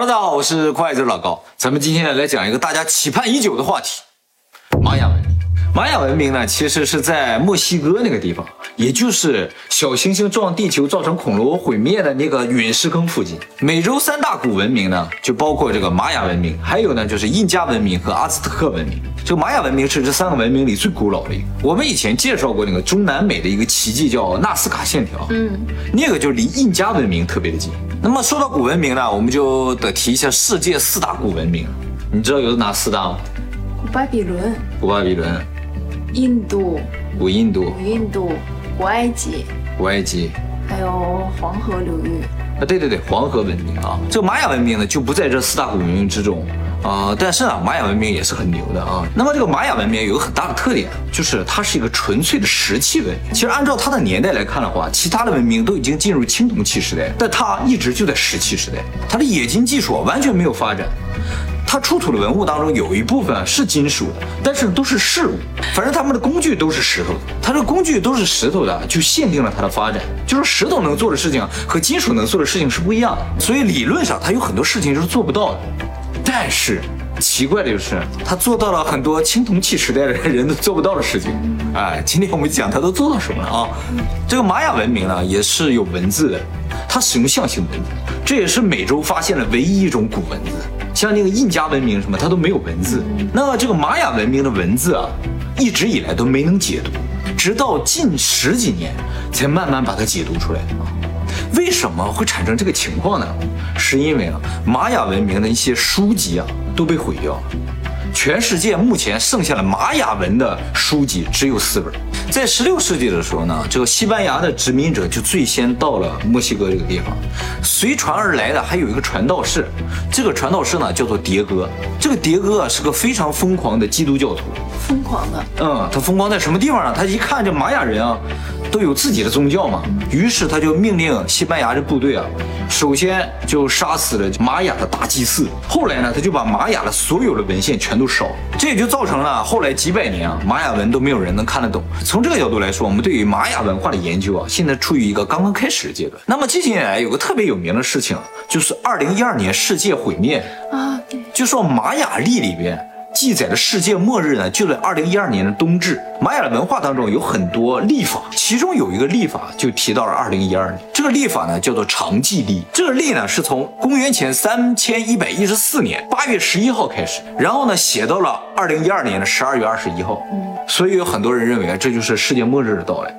Hello，大家好，我是快子老高。咱们今天来讲一个大家期盼已久的话题——玛雅文明。玛雅文明呢，其实是在墨西哥那个地方，也就是小行星撞地球造成恐龙毁灭的那个陨石坑附近。美洲三大古文明呢，就包括这个玛雅文明，还有呢就是印加文明和阿兹特克文明。这个玛雅文明是这三个文明里最古老的一个。我们以前介绍过那个中南美的一个奇迹，叫纳斯卡线条。嗯，那个就离印加文明特别的近。那么说到古文明呢，我们就得提一下世界四大古文明。你知道有哪四大吗？古巴比伦、古巴比伦、印度、古印度、古印度、古埃及，古埃及，还有黄河流域。啊，对对对，黄河文明啊，这个玛雅文明呢就不在这四大古文明之中啊，但是啊，玛雅文明也是很牛的啊。那么这个玛雅文明有个很大的特点，就是它是一个纯粹的石器文明。其实按照它的年代来看的话，其他的文明都已经进入青铜器时代，但它一直就在石器时代，它的冶金技术完全没有发展。它出土的文物当中有一部分是金属的，但是都是饰物。反正他们的工具都是石头的，它这工具都是石头的，就限定了它的发展。就是石头能做的事情和金属能做的事情是不一样的，所以理论上它有很多事情是做不到的。但是奇怪的就是，他做到了很多青铜器时代的人都做不到的事情。哎，今天我们讲他都做到什么了啊？这个玛雅文明呢，也是有文字的，它使用象形文字，这也是美洲发现的唯一一种古文字。像那个印加文明什么，它都没有文字。那这个玛雅文明的文字啊，一直以来都没能解读，直到近十几年才慢慢把它解读出来。为什么会产生这个情况呢？是因为啊，玛雅文明的一些书籍啊都被毁掉了。全世界目前剩下了玛雅文的书籍只有四本。在十六世纪的时候呢，这个西班牙的殖民者就最先到了墨西哥这个地方，随船而来的还有一个传道士，这个传道士呢叫做迭戈。这个迭戈啊是个非常疯狂的基督教徒，疯狂的。嗯，他疯狂在什么地方呢？他一看这玛雅人啊。都有自己的宗教嘛，于是他就命令西班牙的部队啊，首先就杀死了玛雅的大祭司，后来呢，他就把玛雅的所有的文献全都烧，这也就造成了后来几百年啊，玛雅文都没有人能看得懂。从这个角度来说，我们对于玛雅文化的研究啊，现在处于一个刚刚开始的阶段。那么近些年来有个特别有名的事情，就是二零一二年世界毁灭啊，对，就说玛雅历里边。记载的世界末日呢，就在二零一二年的冬至。玛雅的文化当中有很多历法，其中有一个历法就提到了二零一二年。这个历法呢叫做长纪历，这个历呢是从公元前三千一百一十四年八月十一号开始，然后呢写到了二零一二年的十二月二十一号。嗯，所以有很多人认为这就是世界末日的到来。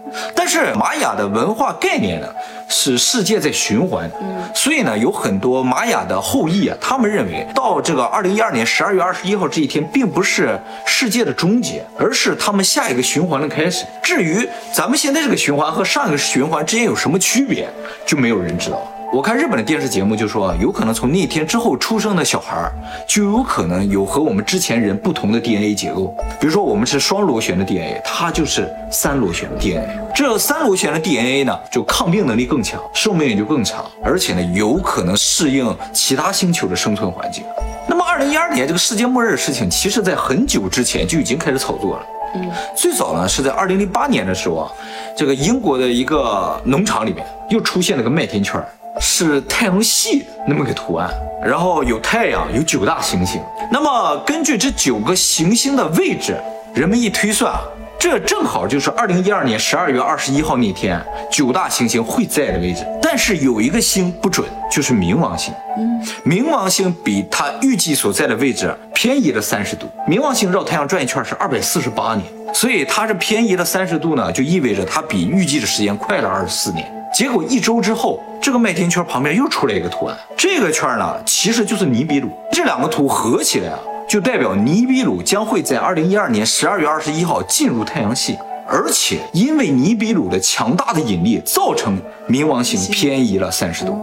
玛雅的文化概念呢是世界在循环，嗯，所以呢有很多玛雅的后裔啊，他们认为到这个二零一二年十二月二十一号这一天。并不是世界的终结，而是他们下一个循环的开始。至于咱们现在这个循环和上一个循环之间有什么区别，就没有人知道。我看日本的电视节目就说，有可能从那天之后出生的小孩，就有可能有和我们之前人不同的 DNA 结构。比如说我们是双螺旋的 DNA，它就是三螺旋的 DNA。这三螺旋的 DNA 呢，就抗病能力更强，寿命也就更长，而且呢，有可能适应其他星球的生存环境。那么，二零一二年这个世界末日的事情，其实在很久之前就已经开始炒作了。嗯，最早呢是在二零零八年的时候啊，这个英国的一个农场里面又出现了个麦田圈，是太阳系那么个图案，然后有太阳，有九大行星。那么根据这九个行星的位置，人们一推算。这正好就是二零一二年十二月二十一号那天九大行星会在的位置，但是有一个星不准，就是冥王星。嗯，冥王星比它预计所在的位置偏移了三十度。冥王星绕太阳转一圈是二百四十八年，所以它这偏移了三十度呢，就意味着它比预计的时间快了二十四年。结果一周之后，这个麦田圈旁边又出来一个图案，这个圈呢其实就是尼比鲁。这两个图合起来啊。就代表尼比鲁将会在二零一二年十二月二十一号进入太阳系，而且因为尼比鲁的强大的引力，造成冥王星偏移了三十度。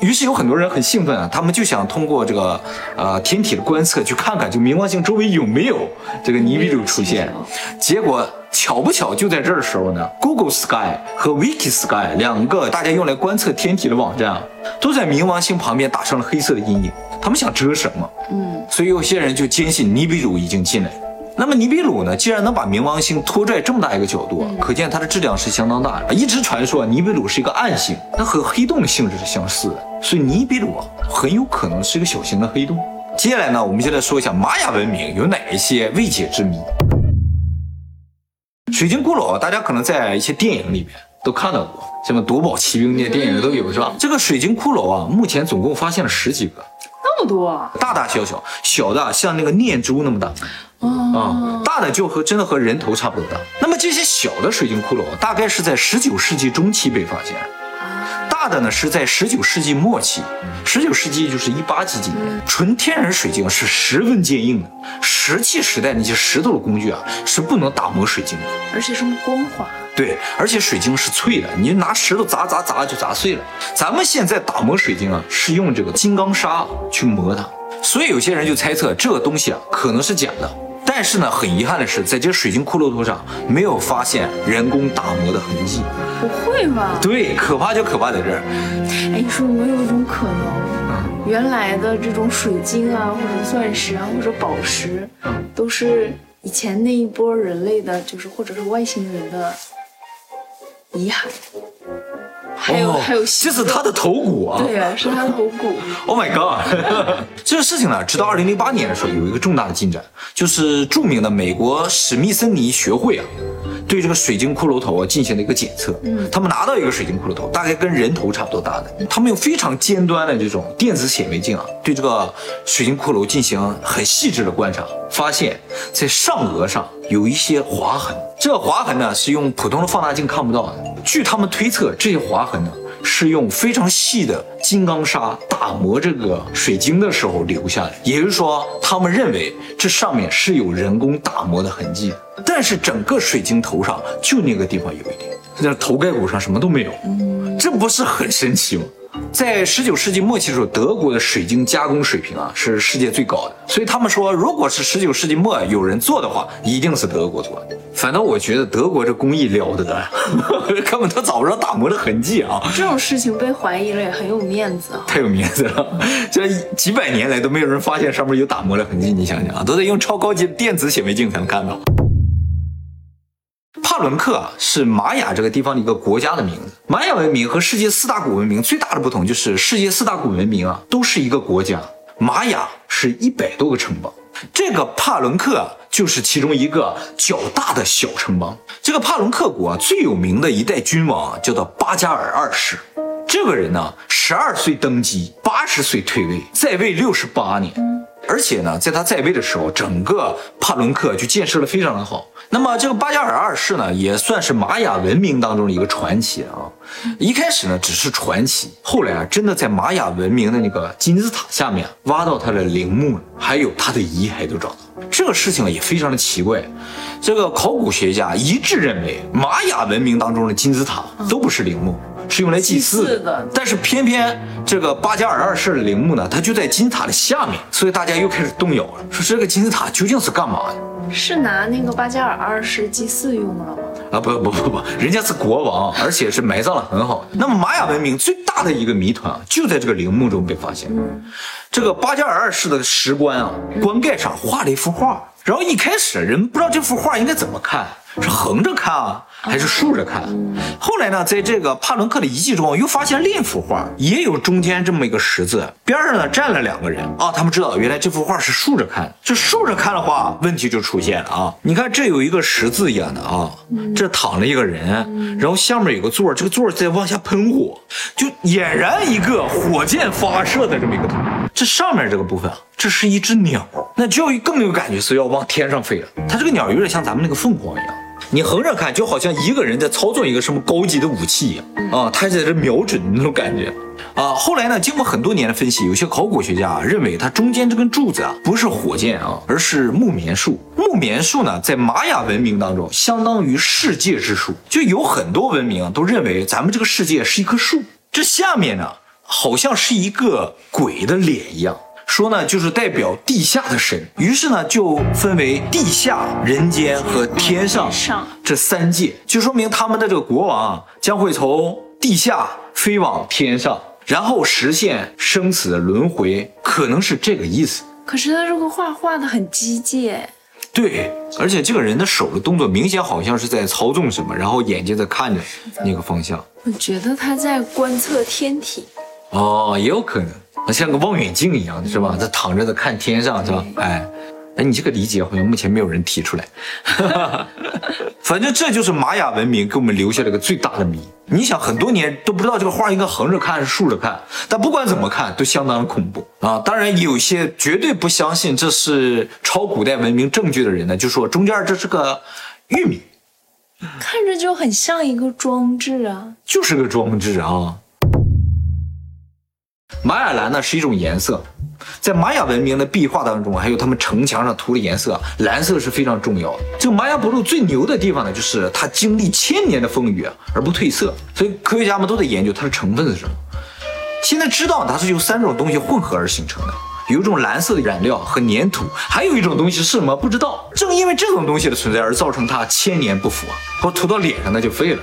于是有很多人很兴奋啊，他们就想通过这个呃天体的观测去看看，就冥王星周围有没有这个尼比鲁出现。结果巧不巧，就在这儿的时候呢，Google Sky 和 Wiki Sky 两个大家用来观测天体的网站啊，都在冥王星旁边打上了黑色的阴影。他们想遮什么？嗯，所以有些人就坚信尼比鲁已经进来。那么尼比鲁呢，既然能把冥王星拖拽这么大一个角度，可见它的质量是相当大的。一直传说尼比鲁是一个暗星，它和黑洞的性质是相似的，所以尼比鲁啊很有可能是一个小型的黑洞。接下来呢，我们就来说一下玛雅文明有哪一些未解之谜。水晶骷髅，大家可能在一些电影里面都看到过，什么《夺宝奇兵》那些电影都有，是吧？这个水晶骷髅啊，目前总共发现了十几个，那么多啊！大大小小，小的像那个念珠那么大，啊、大的就和真的和人头差不多大。那么这些小的水晶骷髅，大概是在十九世纪中期被发现，大的呢是在十九世纪末期，十九世纪就是一八几几年，纯天然水晶是十分坚硬的，石器时代那些石头的工具啊是不能打磨水晶的。而且是光滑，对，而且水晶是脆的，你拿石头砸砸砸就砸碎了。咱们现在打磨水晶啊，是用这个金刚砂去磨它，所以有些人就猜测这个东西啊可能是假的。但是呢，很遗憾的是，在这个水晶骷髅头上没有发现人工打磨的痕迹。不会吧？对，可怕就可怕在这儿。哎，你说有没有一种可能，原来的这种水晶啊，或者钻石啊，或者宝石，都是以前那一波人类的，就是或者是外星人的遗骸，还有、还有这是他的头骨啊。对啊，是他的头骨。Oh my god！这个事情呢，直到二零零八年的时候有一个重大的进展，就是著名的美国史密森尼学会啊，对这个水晶骷髅头啊进行了一个检测。嗯，他们拿到一个水晶骷髅头，大概跟人头差不多大的，他们用非常尖端的这种电子显微镜啊，对这个水晶骷髅进行很细致的观察，发现在上额上有一些划痕。这个划痕呢是用普通的放大镜看不到的。据他们推测，这些划痕呢是用非常细的金刚砂打磨这个水晶的时候留下的，也就是说，他们认为这上面是有人工打磨的痕迹。但是整个水晶头上就那个地方有一点，那头盖骨上什么都没有，这不是很神奇吗？在十九世纪末期的时候，德国的水晶加工水平啊是世界最高的，所以他们说，如果是十九世纪末有人做的话，一定是德国做的。反正我觉得德国这工艺了得呀，根本都找不着打磨的痕迹啊。这种事情被怀疑了也很有面子啊。太有面子了，这几百年来都没有人发现上面有打磨的痕迹，你想想啊，都得用超高级的电子显微镜才能看到。帕伦克啊，是玛雅这个地方的一个国家的名字。玛雅文明和世界四大古文明最大的不同就是，世界四大古文明啊都是一个国家，玛雅是一百多个城邦。这个帕伦克啊，就是其中一个较大的小城邦。这个帕伦克国啊，最有名的一代君王啊，叫做巴加尔二世。这个人呢，十二岁登基，八十岁退位，在位六十八年。而且呢，在他在位的时候，整个帕伦克就建设的非常的好。那么这个巴加尔二世呢，也算是玛雅文明当中的一个传奇啊。一开始呢只是传奇，后来啊，真的在玛雅文明的那个金字塔下面挖到他的陵墓，还有他的遗骸都找到。这个事情也非常的奇怪，这个考古学家一致认为玛雅文明当中的金字塔都不是陵墓。是用来祭祀的但是偏偏这个巴加尔二世的陵墓呢，它就在金字塔的下面，所以大家又开始动摇了，说这个金字塔究竟是干嘛的？是拿那个巴加尔二世祭祀用的吗？啊不不不不，人家是国王，而且是埋葬的很好的。那么玛雅文明最大的一个谜团啊，就在这个陵墓中被发现。这个巴加尔二世的石棺啊，棺盖上画了一幅画，然后一开始人不知道这幅画应该怎么看，是横着看啊，还是竖着看？后来呢，在这个帕伦克的遗迹中又发现另一幅画，也有中间这么一个十字，边上呢站了两个人啊，他们知道原来这幅画是竖着看，这竖着看的话，问题就出现了啊！你看这有一个十字一样的啊，这躺了一个人，然后下面有个座，这个座在往下喷火，就俨然一个火箭发射的这么一个图。这上面这个部分啊，这是一只鸟，那就更有感觉是要往天上飞了。它这个鸟有点像咱们那个凤凰一样。你横着看，就好像一个人在操纵一个什么高级的武器一样啊，他在这瞄准那种感觉啊。后来呢，经过很多年的分析，有些考古学家、啊、认为它中间这根柱子啊不是火箭啊，而是木棉树。木棉树呢，在玛雅文明当中相当于世界之树，就有很多文明啊都认为咱们这个世界是一棵树，这下面呢好像是一个鬼的脸一样。说呢，就是代表地下的神，于是呢，就分为地下、人间和天上上这三界，就说明他们的这个国王啊，将会从地下飞往天上，然后实现生死轮回，可能是这个意思。可是他这个画画的很机械，对，而且这个人的手的动作明显好像是在操纵什么，然后眼睛在看着那个方向。我觉得他在观测天体。哦，也有可能，像个望远镜一样的是吧？他躺着在看天上是吧？哎，哎，你这个理解好像目前没有人提出来。反正这就是玛雅文明给我们留下了个最大的谜。你想，很多年都不知道这个画应该横着看还是竖着看，但不管怎么看都相当的恐怖啊！当然，有些绝对不相信这是超古代文明证据的人呢，就说中间这是个玉米，看着就很像一个装置啊，就是个装置啊。玛雅蓝呢是一种颜色，在玛雅文明的壁画当中，还有他们城墙上涂的颜色，蓝色是非常重要的。这个玛雅部落最牛的地方呢，就是它经历千年的风雨而不褪色，所以科学家们都在研究它的成分是什么。现在知道它是由三种东西混合而形成的，有一种蓝色的染料和粘土，还有一种东西是什么不知道。正因为这种东西的存在而造成它千年不腐啊，或涂到脸上那就废了。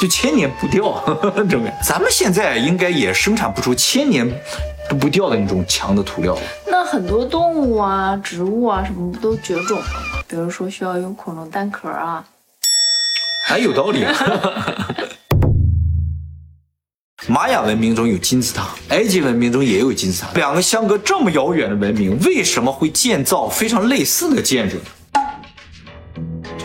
就千年不掉，这么咱们现在应该也生产不出千年都不掉的那种强的涂料了。那很多动物啊、植物啊什么不都绝种了吗？比如说需要用恐龙蛋壳啊，还有道理。玛雅文明中有金字塔，埃及文明中也有金字塔，两个相隔这么遥远的文明，为什么会建造非常类似的建筑呢？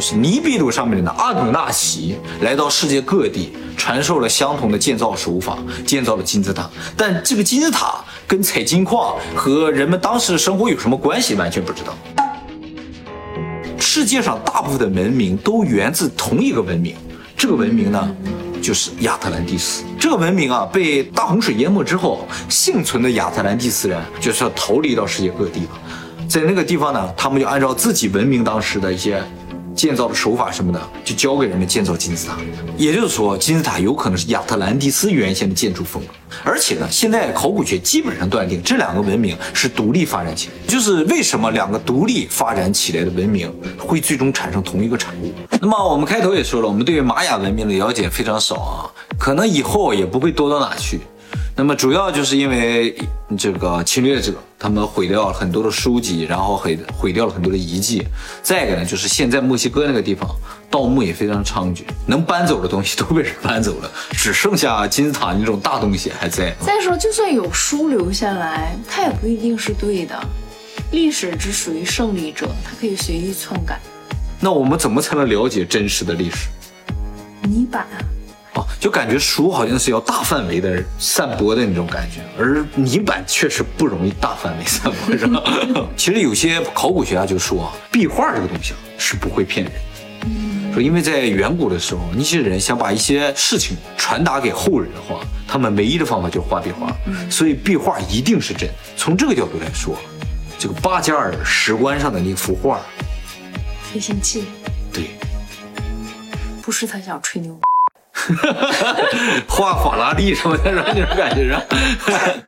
是尼比鲁上面的阿努纳奇来到世界各地，传授了相同的建造手法，建造了金字塔。但这个金字塔跟采金矿和人们当时的生活有什么关系？完全不知道。世界上大部分的文明都源自同一个文明，这个文明呢，就是亚特兰蒂斯。这个文明啊，被大洪水淹没之后，幸存的亚特兰蒂斯人就是要逃离到世界各地了。在那个地方呢，他们就按照自己文明当时的一些。建造的手法什么的，就交给人们建造金字塔。也就是说，金字塔有可能是亚特兰蒂斯原先的建筑风格。而且呢，现在考古学基本上断定这两个文明是独立发展起来。就是为什么两个独立发展起来的文明会最终产生同一个产物？那么我们开头也说了，我们对玛雅文明的了解非常少啊，可能以后也不会多到哪去。那么主要就是因为这个侵略者，他们毁掉了很多的书籍，然后毁毁掉了很多的遗迹。再一个呢，就是现在墨西哥那个地方盗墓也非常猖獗，能搬走的东西都被人搬走了，只剩下金字塔那种大东西还在。再说，就算有书留下来，它也不一定是对的。历史只属于胜利者，它可以随意篡改。那我们怎么才能了解真实的历史？泥板啊。哦，就感觉书好像是要大范围的散播的那种感觉，而泥板确实不容易大范围散播，是吧？其实有些考古学家就说，壁画这个东西啊是不会骗人，说因为在远古的时候，那些人想把一些事情传达给后人的话，他们唯一的方法就是画壁画，所以壁画一定是真。从这个角度来说，这个巴加尔石棺上的那幅画，飞行器，对，不是他想吹牛。画法拉利什么的，那种感觉是。